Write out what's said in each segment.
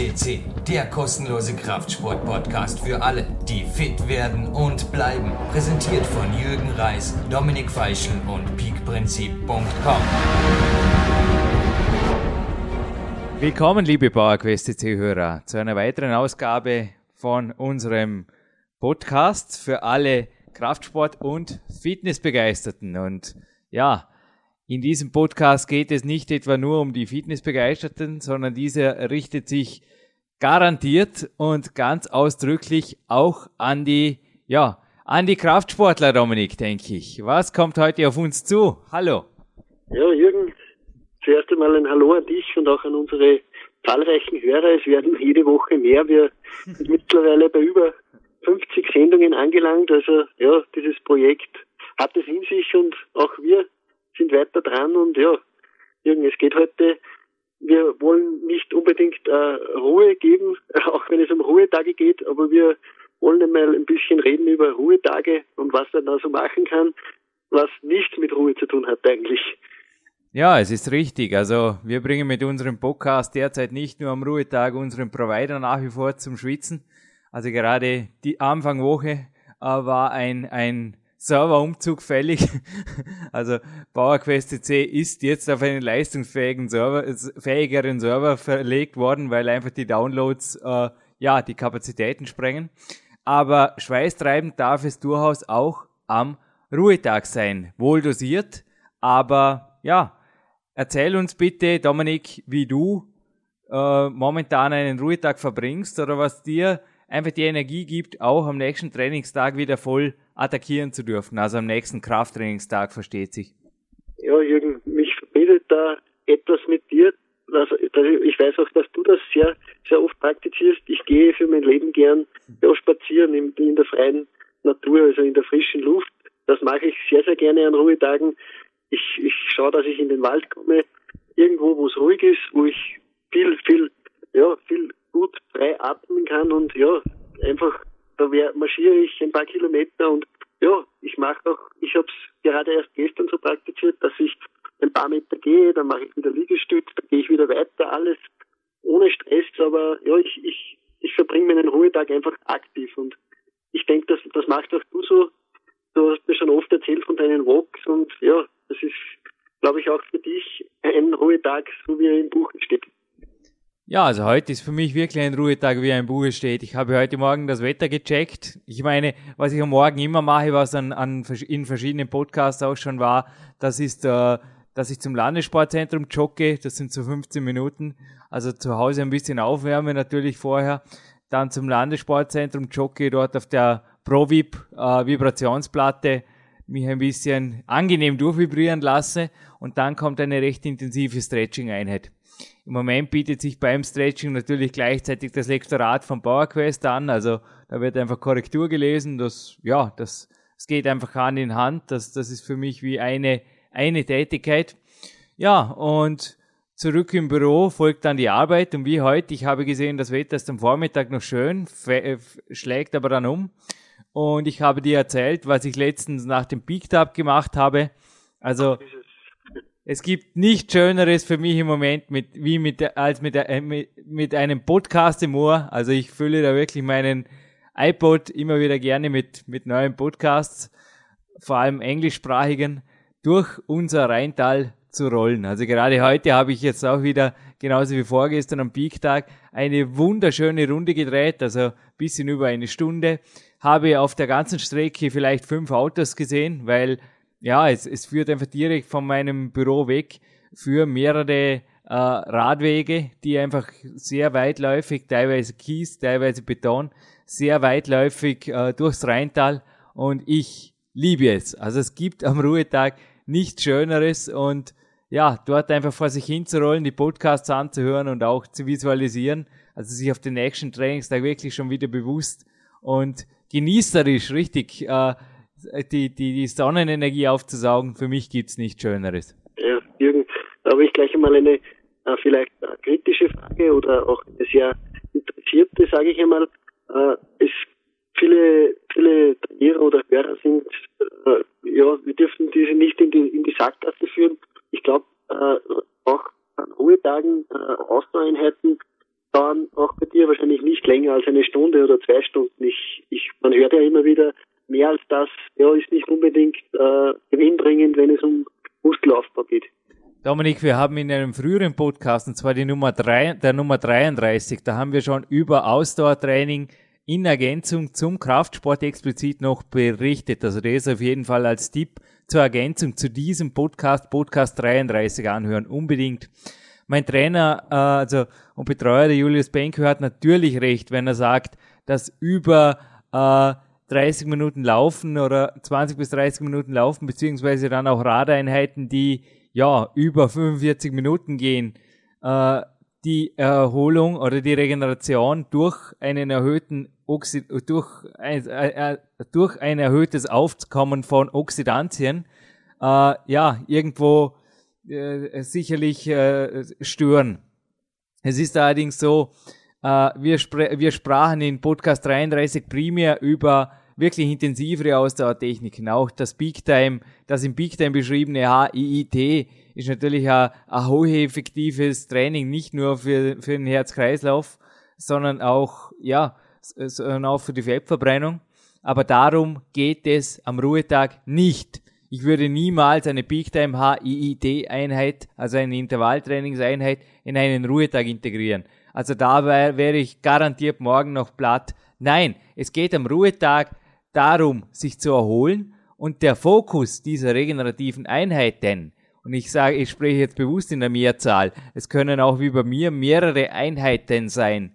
FCC, der kostenlose Kraftsport-Podcast für alle, die fit werden und bleiben. Präsentiert von Jürgen Reis, Dominik Feischl und peakprinzip.com. Willkommen, liebe PowerQuest CC-Hörer, zu einer weiteren Ausgabe von unserem Podcast für alle Kraftsport- und Fitnessbegeisterten. Und ja, in diesem Podcast geht es nicht etwa nur um die Fitnessbegeisterten, sondern dieser richtet sich garantiert und ganz ausdrücklich auch an die, ja, an die Kraftsportler, Dominik, denke ich. Was kommt heute auf uns zu? Hallo. Ja, Jürgen, zuerst einmal ein Hallo an dich und auch an unsere zahlreichen Hörer. Es werden jede Woche mehr. Wir sind mittlerweile bei über 50 Sendungen angelangt. Also ja, dieses Projekt hat es in sich und auch wir sind weiter dran und ja, Jürgen, es geht heute, wir wollen nicht unbedingt äh, Ruhe geben, auch wenn es um Ruhetage geht, aber wir wollen einmal ein bisschen reden über Ruhetage und was man da so machen kann, was nichts mit Ruhe zu tun hat eigentlich. Ja, es ist richtig. Also wir bringen mit unserem Podcast derzeit nicht nur am Ruhetag unseren Provider nach wie vor zum Schwitzen. Also gerade die Anfangwoche äh, war ein, ein Serverumzug fällig. Also PowerQuest C ist jetzt auf einen leistungsfähigen Server, fähigeren Server verlegt worden, weil einfach die Downloads äh, ja die Kapazitäten sprengen. Aber schweißtreibend darf es durchaus auch am Ruhetag sein. Wohl dosiert, aber ja, erzähl uns bitte, Dominik, wie du äh, momentan einen Ruhetag verbringst oder was dir einfach die Energie gibt, auch am nächsten Trainingstag wieder voll attackieren zu dürfen. Also am nächsten Krafttrainingstag, versteht sich. Ja, Jürgen, mich verbindet da etwas mit dir. Also, ich weiß auch, dass du das sehr, sehr oft praktizierst. Ich gehe für mein Leben gern ja, spazieren in, in der freien Natur, also in der frischen Luft. Das mache ich sehr, sehr gerne an Ruhetagen. Ich, ich schaue, dass ich in den Wald komme, irgendwo, wo es ruhig ist, wo ich viel, viel, ja, viel gut frei atmen kann und ja, einfach da marschiere ich ein paar Kilometer und ja, ich mache auch, ich habe es gerade erst gestern so praktiziert, dass ich ein paar Meter gehe, dann mache ich wieder Liegestütz, dann gehe ich wieder weiter, alles ohne Stress, aber ja, ich, ich, ich verbringe meinen Ruhetag einfach aktiv und ich denke, das, das machst auch du so. Du hast mir schon oft erzählt von deinen Walks und ja, das ist, glaube ich, auch für dich ein Ruhetag, so wie er im Buch steht. Ja, also heute ist für mich wirklich ein Ruhetag, wie ein Buch steht. Ich habe heute Morgen das Wetter gecheckt. Ich meine, was ich am Morgen immer mache, was an, an in verschiedenen Podcasts auch schon war, das ist, äh, dass ich zum Landessportzentrum jogge. Das sind so 15 Minuten. Also zu Hause ein bisschen aufwärme natürlich vorher. Dann zum Landessportzentrum jogge, dort auf der ProVip äh, Vibrationsplatte mich ein bisschen angenehm durchvibrieren lasse. Und dann kommt eine recht intensive Stretching-Einheit. Im Moment bietet sich beim Stretching natürlich gleichzeitig das Lektorat von PowerQuest an. Also da wird einfach Korrektur gelesen. Das, ja, das, das geht einfach Hand in Hand. Das, das ist für mich wie eine, eine Tätigkeit. Ja, und zurück im Büro folgt dann die Arbeit. Und wie heute, ich habe gesehen, das Wetter ist am Vormittag noch schön, äh, schlägt aber dann um. Und ich habe dir erzählt, was ich letztens nach dem Peak Tab gemacht habe. Also, es gibt nichts Schöneres für mich im Moment mit, wie mit, als mit, äh, mit, mit einem Podcast im Ohr. Also ich fülle da wirklich meinen iPod immer wieder gerne mit, mit neuen Podcasts, vor allem englischsprachigen, durch unser Rheintal zu rollen. Also gerade heute habe ich jetzt auch wieder, genauso wie vorgestern am Peak-Tag, eine wunderschöne Runde gedreht, also bisschen über eine Stunde. Habe auf der ganzen Strecke vielleicht fünf Autos gesehen, weil ja, es, es führt einfach direkt von meinem Büro weg für mehrere äh, Radwege, die einfach sehr weitläufig, teilweise Kies, teilweise Beton, sehr weitläufig äh, durchs Rheintal. Und ich liebe es. Also es gibt am Ruhetag nichts Schöneres. Und ja, dort einfach vor sich hinzurollen, die Podcasts anzuhören und auch zu visualisieren, also sich auf den nächsten Trainingstag wirklich schon wieder bewusst und genießerisch richtig äh, äh, die, die, die Sonnenenergie aufzusaugen, für mich gibt es nichts Schöneres. Ja, Jürgen, da habe ich gleich einmal eine äh, vielleicht eine kritische Frage oder auch eine sehr interessierte, sage ich einmal. Äh, es viele, viele Trainer oder Hörer sind, äh, ja, wir dürfen diese nicht in die, in die Sackgasse führen. Ich glaube, äh, auch an Ruhetagen, äh, Ausdauereinheiten dauern auch bei dir wahrscheinlich nicht länger als eine Stunde oder zwei Stunden. Ich, ich, man hört ja immer wieder, mehr als das ja, ist nicht unbedingt äh, gewinnbringend, wenn es um Muskelaufbau geht. Dominik, wir haben in einem früheren Podcast, und zwar die Nummer drei, der Nummer 33, da haben wir schon über Ausdauertraining in Ergänzung zum Kraftsport explizit noch berichtet. Also das auf jeden Fall als Tipp zur Ergänzung zu diesem Podcast, Podcast 33 anhören, unbedingt. Mein Trainer äh, also und Betreuer, der Julius Benke, hat natürlich recht, wenn er sagt, dass über äh, 30 Minuten Laufen oder 20 bis 30 Minuten Laufen, beziehungsweise dann auch Radeinheiten, die ja, über 45 Minuten gehen, äh, die Erholung oder die Regeneration durch einen erhöhten Oxid durch ein, äh, äh, durch ein erhöhtes Aufkommen von Oxidantien äh, ja irgendwo äh, sicherlich äh, stören. Es ist allerdings so, äh, wir, wir sprachen in Podcast 33 primär über wirklich intensivere Ausdauertechniken. Auch das Peak Time, das im Peak Time beschriebene HIIT ist natürlich ein, ein hocheffektives Training, nicht nur für, für den Herz-Kreislauf, sondern auch, ja, sondern auch für die Fettverbrennung. Aber darum geht es am Ruhetag nicht. Ich würde niemals eine Peak Time HIIT Einheit, also eine Intervalltrainingseinheit, in einen Ruhetag integrieren. Also da wäre ich garantiert morgen noch platt. Nein, es geht am Ruhetag darum, sich zu erholen und der Fokus dieser regenerativen Einheiten, und ich sage, ich spreche jetzt bewusst in der Mehrzahl, es können auch wie bei mir mehrere Einheiten sein,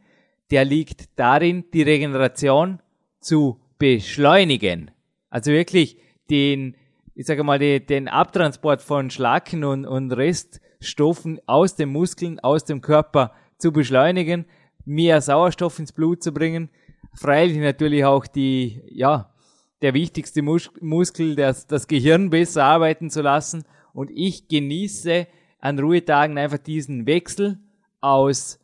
der liegt darin, die Regeneration zu beschleunigen. Also wirklich den, ich sage mal, den, Abtransport von Schlacken und, und Reststoffen aus den Muskeln, aus dem Körper zu beschleunigen, mehr Sauerstoff ins Blut zu bringen, freilich natürlich auch die, ja, der wichtigste Mus Muskel, das, das Gehirn besser arbeiten zu lassen. Und ich genieße an Ruhetagen einfach diesen Wechsel aus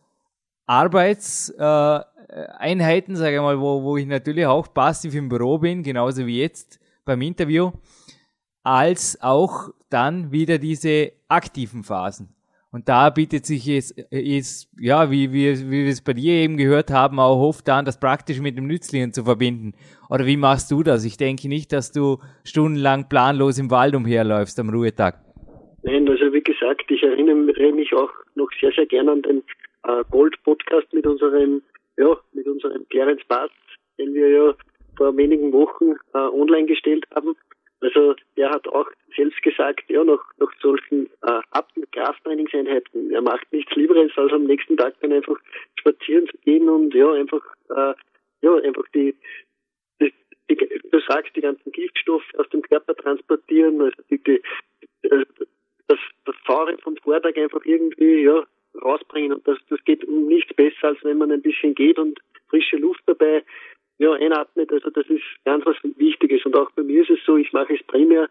Arbeitseinheiten, äh, sage ich mal, wo, wo ich natürlich auch passiv im Büro bin, genauso wie jetzt beim Interview, als auch dann wieder diese aktiven Phasen. Und da bietet sich es, es ja, wie, wie, wie wir es bei dir eben gehört haben, auch oft an, das praktisch mit dem Nützlichen zu verbinden. Oder wie machst du das? Ich denke nicht, dass du stundenlang planlos im Wald umherläufst am Ruhetag. Nein, also wie gesagt, ich erinnere mich auch noch sehr, sehr gerne an den äh, Gold-Podcast mit unserem, ja, mit unserem Clarence Bast, den wir ja vor wenigen Wochen äh, online gestellt haben. Also er hat auch selbst gesagt, ja, nach, nach solchen äh, Ab- und Krafttrainingseinheiten, er macht nichts Lieberes, als am nächsten Tag dann einfach spazieren zu gehen und ja, einfach, äh, ja, einfach die, die, die, du sagst, die ganzen Giftstoffe aus dem Körper transportieren, also die, die, äh, das, das Fahren vom Vortag einfach irgendwie, ja, rausbringen. Und das, das geht um nichts besser, als wenn man ein bisschen geht und frische Luft dabei ja, einatmet. Also das ist ganz was Wichtiges. Und auch bei mir ist es so, ich mache es primär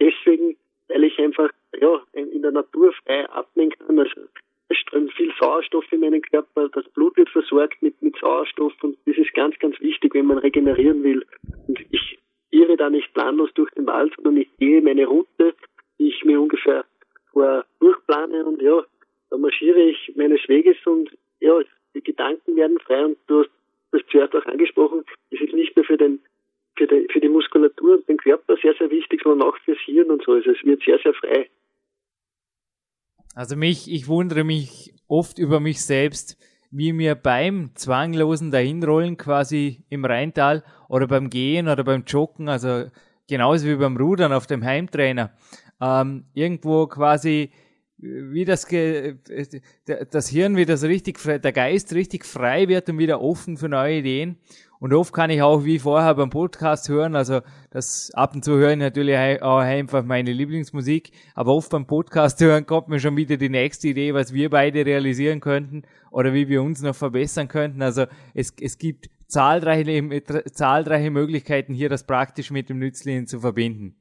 deswegen, weil ich einfach ja, in der Natur frei atmen kann. Also es strömt viel Sauerstoff in meinen Körper, das Blut wird versorgt mit, mit Sauerstoff und das ist ganz, ganz wichtig, wenn man regenerieren will. Und ich irre da nicht planlos durch den Wald, sondern ich gehe meine Route, die ich mir ungefähr vor durchplane und ja, da marschiere ich meines Weges und ja, die Gedanken werden frei und du hast das zuerst auch angesprochen, es ist nicht nur für den für die, für die Muskulatur und den Körper sehr, sehr wichtig, sondern auch fürs Hirn und so. Also es wird sehr, sehr frei. Also mich, ich wundere mich oft über mich selbst, wie mir beim zwanglosen Dahinrollen quasi im Rheintal oder beim Gehen oder beim Joggen, also genauso wie beim Rudern auf dem Heimtrainer, ähm, irgendwo quasi wie das, das Hirn wieder so richtig der Geist richtig frei wird und wieder offen für neue Ideen. Und oft kann ich auch wie vorher beim Podcast hören, also das ab und zu hören natürlich auch einfach meine Lieblingsmusik, aber oft beim Podcast hören kommt mir schon wieder die nächste Idee, was wir beide realisieren könnten oder wie wir uns noch verbessern könnten. Also es, es gibt zahlreiche, zahlreiche Möglichkeiten hier das praktisch mit dem Nützlichen zu verbinden.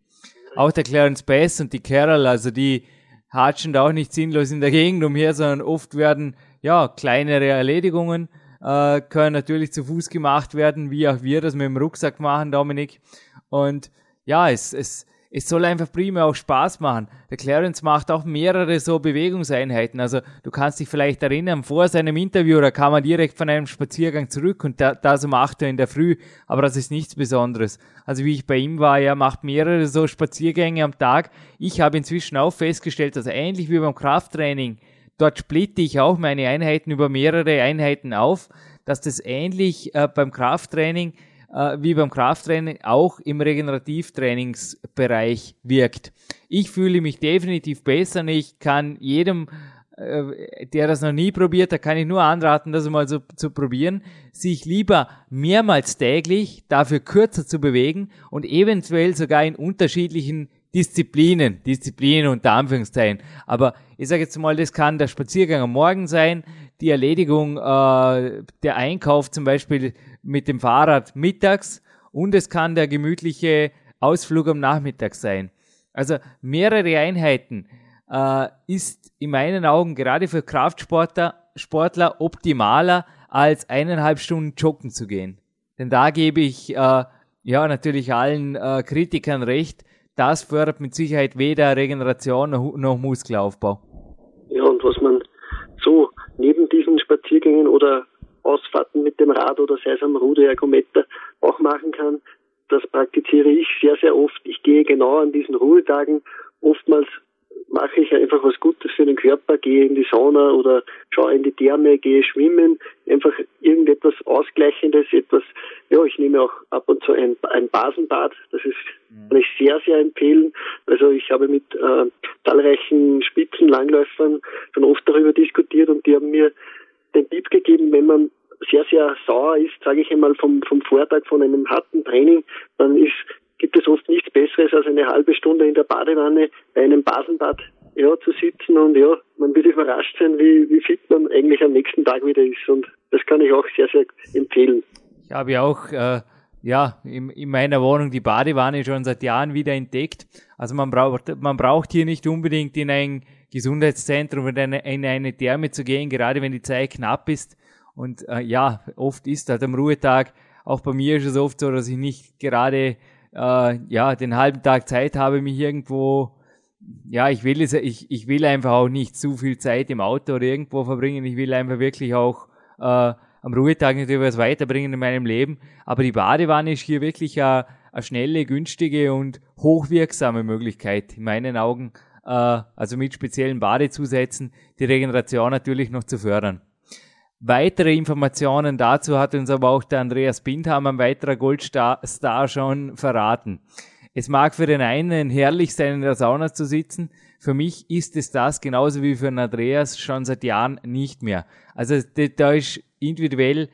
Auch der Clarence Bass und die Carol, also die hatschen da auch nicht sinnlos in der Gegend umher, sondern oft werden ja kleinere Erledigungen äh, können natürlich zu Fuß gemacht werden, wie auch wir das mit dem Rucksack machen, Dominik. Und ja, es, es, es soll einfach prima auch Spaß machen. Der Clarence macht auch mehrere so Bewegungseinheiten. Also du kannst dich vielleicht erinnern, vor seinem Interview, da kam er direkt von einem Spaziergang zurück und da, das um 8 Uhr in der Früh. Aber das ist nichts Besonderes. Also wie ich bei ihm war, er macht mehrere so Spaziergänge am Tag. Ich habe inzwischen auch festgestellt, dass ähnlich wie beim Krafttraining, dort splitte ich auch meine Einheiten über mehrere Einheiten auf, dass das ähnlich äh, beim Krafttraining äh, wie beim Krafttraining auch im Regenerativtrainingsbereich wirkt. Ich fühle mich definitiv besser und ich kann jedem äh, der das noch nie probiert, da kann ich nur anraten, das mal so zu probieren, sich lieber mehrmals täglich dafür kürzer zu bewegen und eventuell sogar in unterschiedlichen Disziplinen, Disziplinen unter Anführungszeichen. Aber ich sage jetzt mal, das kann der Spaziergang am Morgen sein, die Erledigung, äh, der Einkauf zum Beispiel mit dem Fahrrad mittags und es kann der gemütliche Ausflug am Nachmittag sein. Also mehrere Einheiten äh, ist in meinen Augen gerade für Kraftsportler Sportler optimaler als eineinhalb Stunden joggen zu gehen. Denn da gebe ich äh, ja natürlich allen äh, Kritikern recht, das fördert mit Sicherheit weder Regeneration noch, noch Muskelaufbau. Ja, und was man so neben diesen Spaziergängen oder Ausfahrten mit dem Rad oder sei es am Ruder Ergometer auch machen kann. Das praktiziere ich sehr, sehr oft. Ich gehe genau an diesen Ruhetagen. Oftmals ich einfach was Gutes für den Körper, gehe in die Sauna oder schaue in die Therme, gehe schwimmen, einfach irgendetwas Ausgleichendes, etwas, ja, ich nehme auch ab und zu ein, ein Basenbad, das ist, mhm. kann ich sehr, sehr empfehlen. Also ich habe mit äh, zahlreichen Spitzenlangläufern schon oft darüber diskutiert und die haben mir den Tipp gegeben, wenn man sehr, sehr sauer ist, sage ich einmal, vom, vom Vortag von einem harten Training, dann ist, gibt es oft nichts Besseres, als eine halbe Stunde in der Badewanne bei einem Basenbad ja, zu sitzen und ja, man wird überrascht sein, wie, wie fit man eigentlich am nächsten Tag wieder ist. Und das kann ich auch sehr, sehr empfehlen. Ich habe ja auch äh, ja, in, in meiner Wohnung die Badewanne schon seit Jahren wieder entdeckt. Also man braucht, man braucht hier nicht unbedingt in ein Gesundheitszentrum oder in eine, in eine Therme zu gehen, gerade wenn die Zeit knapp ist. Und äh, ja, oft ist halt am Ruhetag, auch bei mir ist es oft so, dass ich nicht gerade äh, ja, den halben Tag Zeit habe, mich irgendwo, ja, ich will es, ich, ich will einfach auch nicht zu viel Zeit im Auto oder irgendwo verbringen. Ich will einfach wirklich auch äh, am Ruhetag natürlich was weiterbringen in meinem Leben. Aber die Badewanne ist hier wirklich eine, eine schnelle, günstige und hochwirksame Möglichkeit in meinen Augen, äh, also mit speziellen Badezusätzen, die Regeneration natürlich noch zu fördern. Weitere Informationen dazu hat uns aber auch der Andreas Bindham, ein weiterer Goldstar schon verraten. Es mag für den einen herrlich sein, in der Sauna zu sitzen. Für mich ist es das genauso wie für den Andreas schon seit Jahren nicht mehr. Also da ist individuell,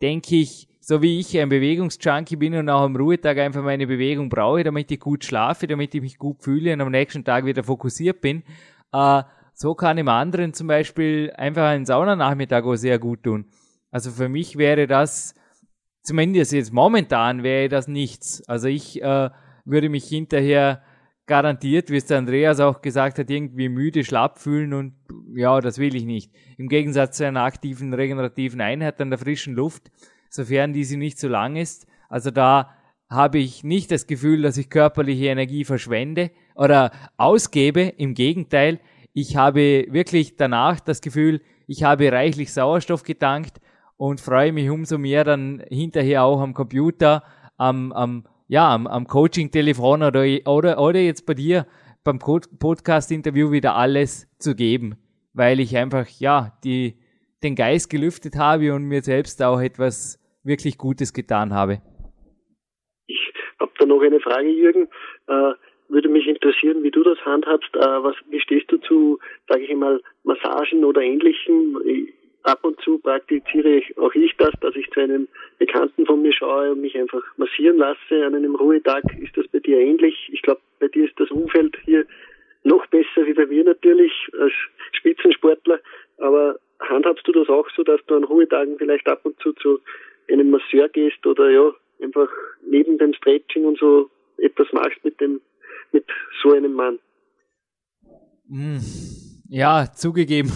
denke ich, so wie ich ein Bewegungsjunkie bin und auch am Ruhetag einfach meine Bewegung brauche, damit ich gut schlafe, damit ich mich gut fühle und am nächsten Tag wieder fokussiert bin, äh, so kann im anderen zum Beispiel einfach ein Saunanachmittag auch sehr gut tun. Also für mich wäre das, zumindest jetzt momentan wäre das nichts. Also ich äh, würde mich hinterher garantiert, wie es der Andreas auch gesagt hat, irgendwie müde, schlapp fühlen und ja, das will ich nicht. Im Gegensatz zu einer aktiven, regenerativen Einheit an der frischen Luft sofern diese nicht zu lang ist. Also da habe ich nicht das Gefühl, dass ich körperliche Energie verschwende oder ausgebe. Im Gegenteil, ich habe wirklich danach das Gefühl, ich habe reichlich Sauerstoff getankt und freue mich umso mehr dann hinterher auch am Computer, am, am, ja, am, am Coaching-Telefon oder, oder, oder jetzt bei dir beim Podcast-Interview wieder alles zu geben, weil ich einfach, ja, die, den Geist gelüftet habe und mir selbst auch etwas wirklich Gutes getan habe. Ich habe da noch eine Frage, Jürgen. Äh, würde mich interessieren, wie du das handhabst. Äh, was, wie stehst du zu, sage ich einmal, Massagen oder Ähnlichem? Ab und zu praktiziere ich auch ich das, dass ich zu einem Bekannten von mir schaue und mich einfach massieren lasse an einem Ruhetag. Ist das bei dir ähnlich? Ich glaube, bei dir ist das Umfeld hier noch besser wie bei mir natürlich als Spitzensportler. Aber handhabst du das auch so, dass du an Ruhetagen vielleicht ab und zu zu einem Masseur gehst oder ja, einfach neben dem Stretching und so etwas machst mit dem, mit so einem Mann. Hm. Ja, zugegeben.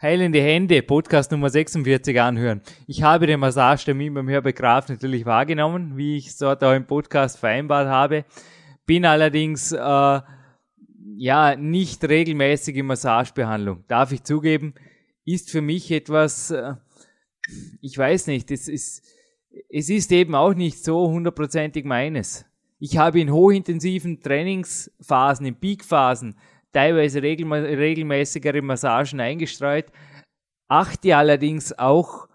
Heilende Hände, Podcast Nummer 46 anhören. Ich habe den Massagetermin beim Herbert Graf natürlich wahrgenommen, wie ich es dort auch im Podcast vereinbart habe. bin allerdings äh, ja nicht regelmäßig in Massagebehandlung. Darf ich zugeben, ist für mich etwas, äh, ich weiß nicht, es ist, es ist eben auch nicht so hundertprozentig meines. Ich habe in hochintensiven Trainingsphasen, in Peakphasen, teilweise regelmäßigere Massagen eingestreut, achte allerdings auch,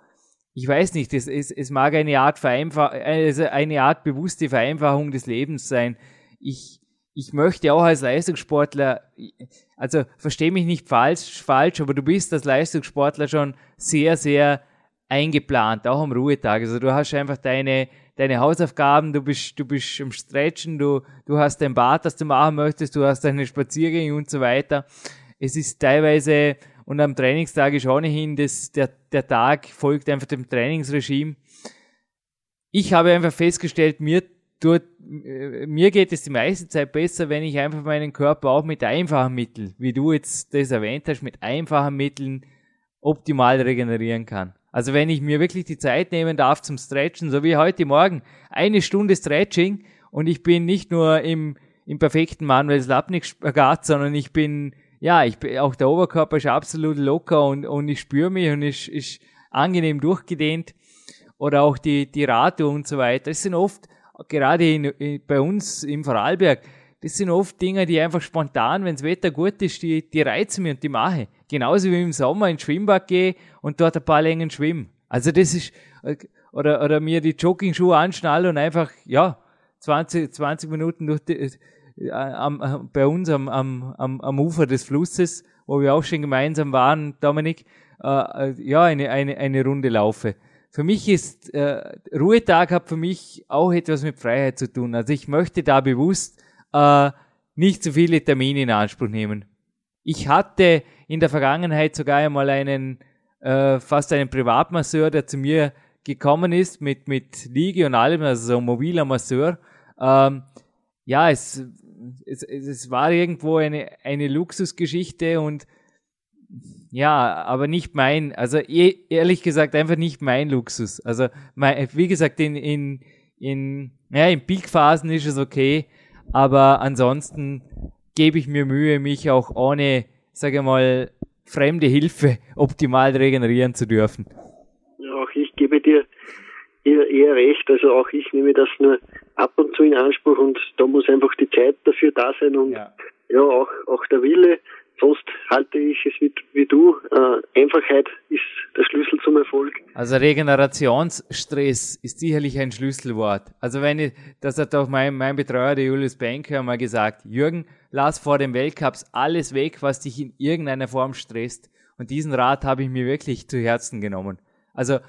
ich weiß nicht, es, es, es mag eine Art also eine Art bewusste Vereinfachung des Lebens sein. Ich, ich möchte auch als Leistungssportler, also verstehe mich nicht falsch, falsch, aber du bist als Leistungssportler schon sehr, sehr eingeplant, auch am Ruhetag. Also du hast einfach deine, deine Hausaufgaben, du bist, du bist am Stretchen, du, du hast dein Bad, das du machen möchtest, du hast deine Spaziergänge und so weiter. Es ist teilweise, und am Trainingstag ist ohnehin, das, der, der Tag folgt einfach dem Trainingsregime. Ich habe einfach festgestellt, mir tut, mir geht es die meiste Zeit besser, wenn ich einfach meinen Körper auch mit einfachen Mitteln, wie du jetzt das erwähnt hast, mit einfachen Mitteln optimal regenerieren kann. Also wenn ich mir wirklich die Zeit nehmen darf zum Stretchen, so wie heute Morgen, eine Stunde Stretching und ich bin nicht nur im, im perfekten Manuel Slapnik-Spagat, sondern ich bin, ja, ich bin, auch der Oberkörper ist absolut locker und, und ich spüre mich und ist, ist angenehm durchgedehnt. Oder auch die, die Rate und so weiter. Das sind oft, gerade in, in, bei uns im Vorarlberg, das sind oft Dinge, die einfach spontan, wenn das Wetter gut ist, die, die reizen mich und die mache. Genauso wie im Sommer ins Schwimmbad gehe und dort ein paar Längen schwimmen. Also das ist, oder, oder mir die Jogging-Schuhe anschnallen und einfach, ja, 20, 20 Minuten durch die, äh, am, bei uns am, am, am, Ufer des Flusses, wo wir auch schon gemeinsam waren, Dominik, äh, äh, ja, eine, eine, eine Runde laufe. Für mich ist, äh, Ruhetag hat für mich auch etwas mit Freiheit zu tun. Also ich möchte da bewusst äh, nicht zu viele Termine in Anspruch nehmen. Ich hatte in der Vergangenheit sogar einmal einen, äh, fast einen Privatmasseur, der zu mir gekommen ist mit, mit Liege und allem, also so ein mobiler Masseur. Ähm, ja, es, es, es war irgendwo eine, eine Luxusgeschichte und ja, aber nicht mein, also e, ehrlich gesagt einfach nicht mein Luxus. Also mein, wie gesagt, in, in, in, ja, in Peak-Phasen ist es okay, aber ansonsten gebe ich mir Mühe, mich auch ohne, sage mal, fremde Hilfe optimal regenerieren zu dürfen. Auch ich gebe dir eher, eher recht. Also auch ich nehme das nur ab und zu in Anspruch und da muss einfach die Zeit dafür da sein und ja, ja auch, auch der Wille. Sonst halte ich es wie, wie du. Äh, Einfachheit ist der Schlüssel zum Erfolg. Also Regenerationsstress ist sicherlich ein Schlüsselwort. Also wenn ich, das hat auch mein, mein Betreuer, der Julius Benker, mal gesagt, Jürgen, lass vor den Weltcups alles weg, was dich in irgendeiner Form stresst. Und diesen Rat habe ich mir wirklich zu Herzen genommen. Also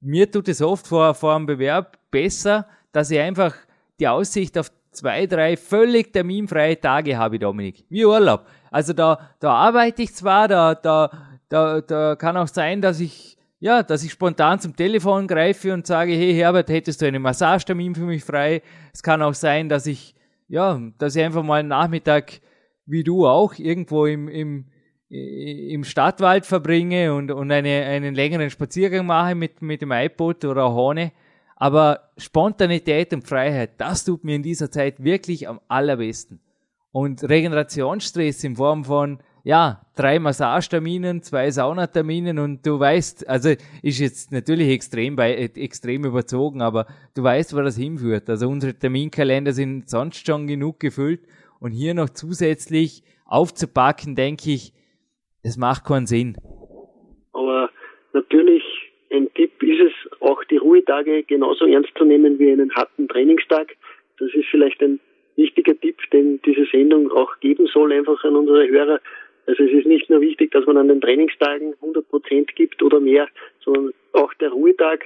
mir tut es oft vor, vor einem Bewerb besser, dass ich einfach die Aussicht auf zwei, drei völlig terminfreie Tage habe, Dominik. Wie Urlaub. Also da, da arbeite ich zwar, da, da, da, da kann auch sein, dass ich, ja, dass ich spontan zum Telefon greife und sage, hey Herbert, hättest du einen Massagetermin für mich frei? Es kann auch sein, dass ich, ja, dass ich einfach mal einen Nachmittag, wie du auch, irgendwo im, im, im Stadtwald verbringe und, und eine, einen längeren Spaziergang mache mit, mit dem iPod oder Horne. Aber Spontanität und Freiheit, das tut mir in dieser Zeit wirklich am allerbesten. Und Regenerationsstress in Form von, ja, drei Massageterminen, zwei Saunaterminen und du weißt, also ist jetzt natürlich extrem, bei, extrem überzogen, aber du weißt, wo das hinführt. Also unsere Terminkalender sind sonst schon genug gefüllt und hier noch zusätzlich aufzupacken, denke ich, das macht keinen Sinn. Aber natürlich ein Tipp ist es, auch die Ruhetage genauso ernst zu nehmen wie einen harten Trainingstag. Das ist vielleicht ein wichtiger Tipp, den diese Sendung auch geben soll, einfach an unsere Hörer. Also es ist nicht nur wichtig, dass man an den Trainingstagen 100 Prozent gibt oder mehr, sondern auch der Ruhetag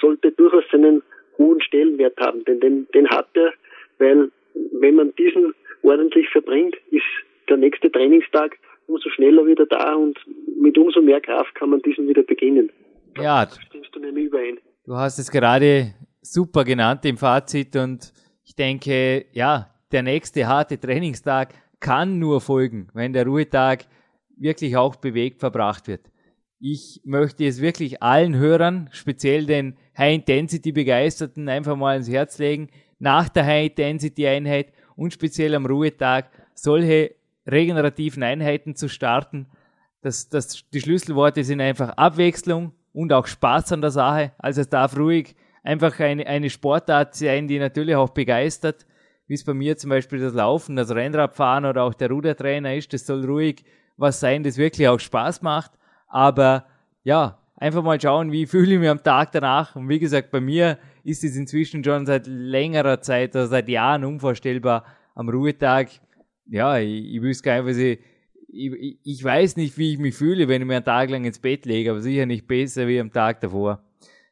sollte durchaus seinen hohen Stellenwert haben, denn den, den hat er, weil wenn man diesen ordentlich verbringt, ist der nächste Trainingstag umso schneller wieder da und mit umso mehr Kraft kann man diesen wieder beginnen. Ja, stimmst du nämlich überein. Du hast es gerade super genannt im Fazit und ich denke, ja, der nächste harte Trainingstag kann nur folgen, wenn der Ruhetag wirklich auch bewegt verbracht wird. Ich möchte es wirklich allen Hörern, speziell den High-Intensity-Begeisterten, einfach mal ins Herz legen, nach der High-Intensity-Einheit und speziell am Ruhetag solche regenerativen Einheiten zu starten. Das, das, die Schlüsselworte sind einfach Abwechslung und auch Spaß an der Sache. Also es darf ruhig einfach eine, eine Sportart sein, die natürlich auch begeistert, wie es bei mir zum Beispiel das Laufen, das Rennradfahren oder auch der Rudertrainer ist. Das soll ruhig was sein, das wirklich auch Spaß macht. Aber ja, einfach mal schauen, wie fühle ich mich am Tag danach. Und wie gesagt, bei mir ist es inzwischen schon seit längerer Zeit, also seit Jahren unvorstellbar am Ruhetag. Ja, ich, ich wüsste gar nicht, was ich, ich, ich weiß nicht, wie ich mich fühle, wenn ich mir einen Tag lang ins Bett lege, aber sicher nicht besser wie am Tag davor.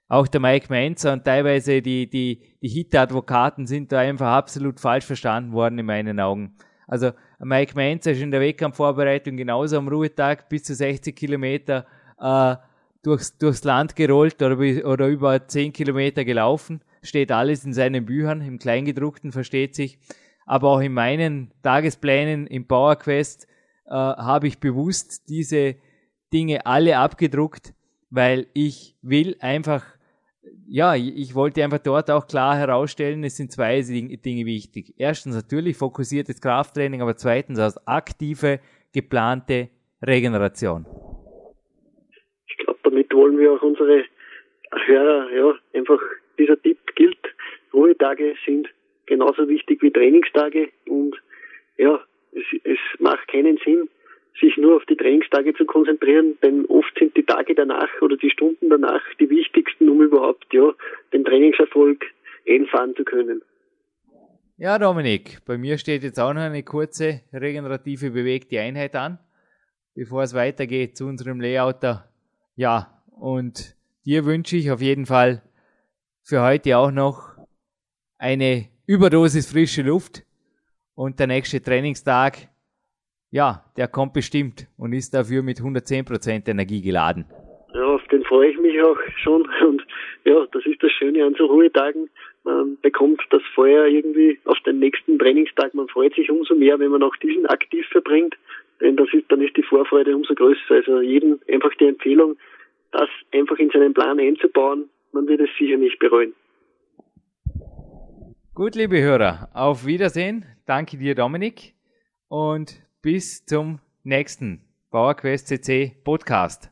Auch der Mike Menzer und teilweise die, die, die Hit-Advokaten sind da einfach absolut falsch verstanden worden in meinen Augen. Also Mike Menzer ist in der Wettkampfvorbereitung genauso am Ruhetag bis zu 60 Kilometer äh, durchs, durchs Land gerollt oder, oder über 10 Kilometer gelaufen. Steht alles in seinen Büchern, im Kleingedruckten versteht sich. Aber auch in meinen Tagesplänen im PowerQuest äh, habe ich bewusst diese Dinge alle abgedruckt, weil ich will einfach, ja, ich wollte einfach dort auch klar herausstellen, es sind zwei Dinge wichtig. Erstens natürlich fokussiertes Krafttraining, aber zweitens als aktive, geplante Regeneration. Ich glaube, damit wollen wir auch unsere Hörer, ja, einfach dieser Tipp gilt, Ruhetage sind genauso wichtig wie Trainingstage und ja, es, es macht keinen Sinn, sich nur auf die Trainingstage zu konzentrieren, denn oft sind die Tage danach oder die Stunden danach die wichtigsten, um überhaupt ja den Trainingserfolg einfahren zu können. Ja, Dominik, bei mir steht jetzt auch noch eine kurze regenerative bewegte Einheit an, bevor es weitergeht zu unserem Layouter. Ja, und dir wünsche ich auf jeden Fall für heute auch noch eine Überdosis frische Luft und der nächste Trainingstag, ja, der kommt bestimmt und ist dafür mit 110% Energie geladen. Ja, auf den freue ich mich auch schon. Und ja, das ist das Schöne an so Ruhetagen. Man bekommt das Feuer irgendwie auf den nächsten Trainingstag. Man freut sich umso mehr, wenn man auch diesen aktiv verbringt. Denn das ist, dann ist die Vorfreude umso größer. Also jedem einfach die Empfehlung, das einfach in seinen Plan einzubauen. Man wird es sicher nicht bereuen. Gut, liebe Hörer, auf Wiedersehen. Danke dir, Dominik. Und bis zum nächsten PowerQuest CC Podcast.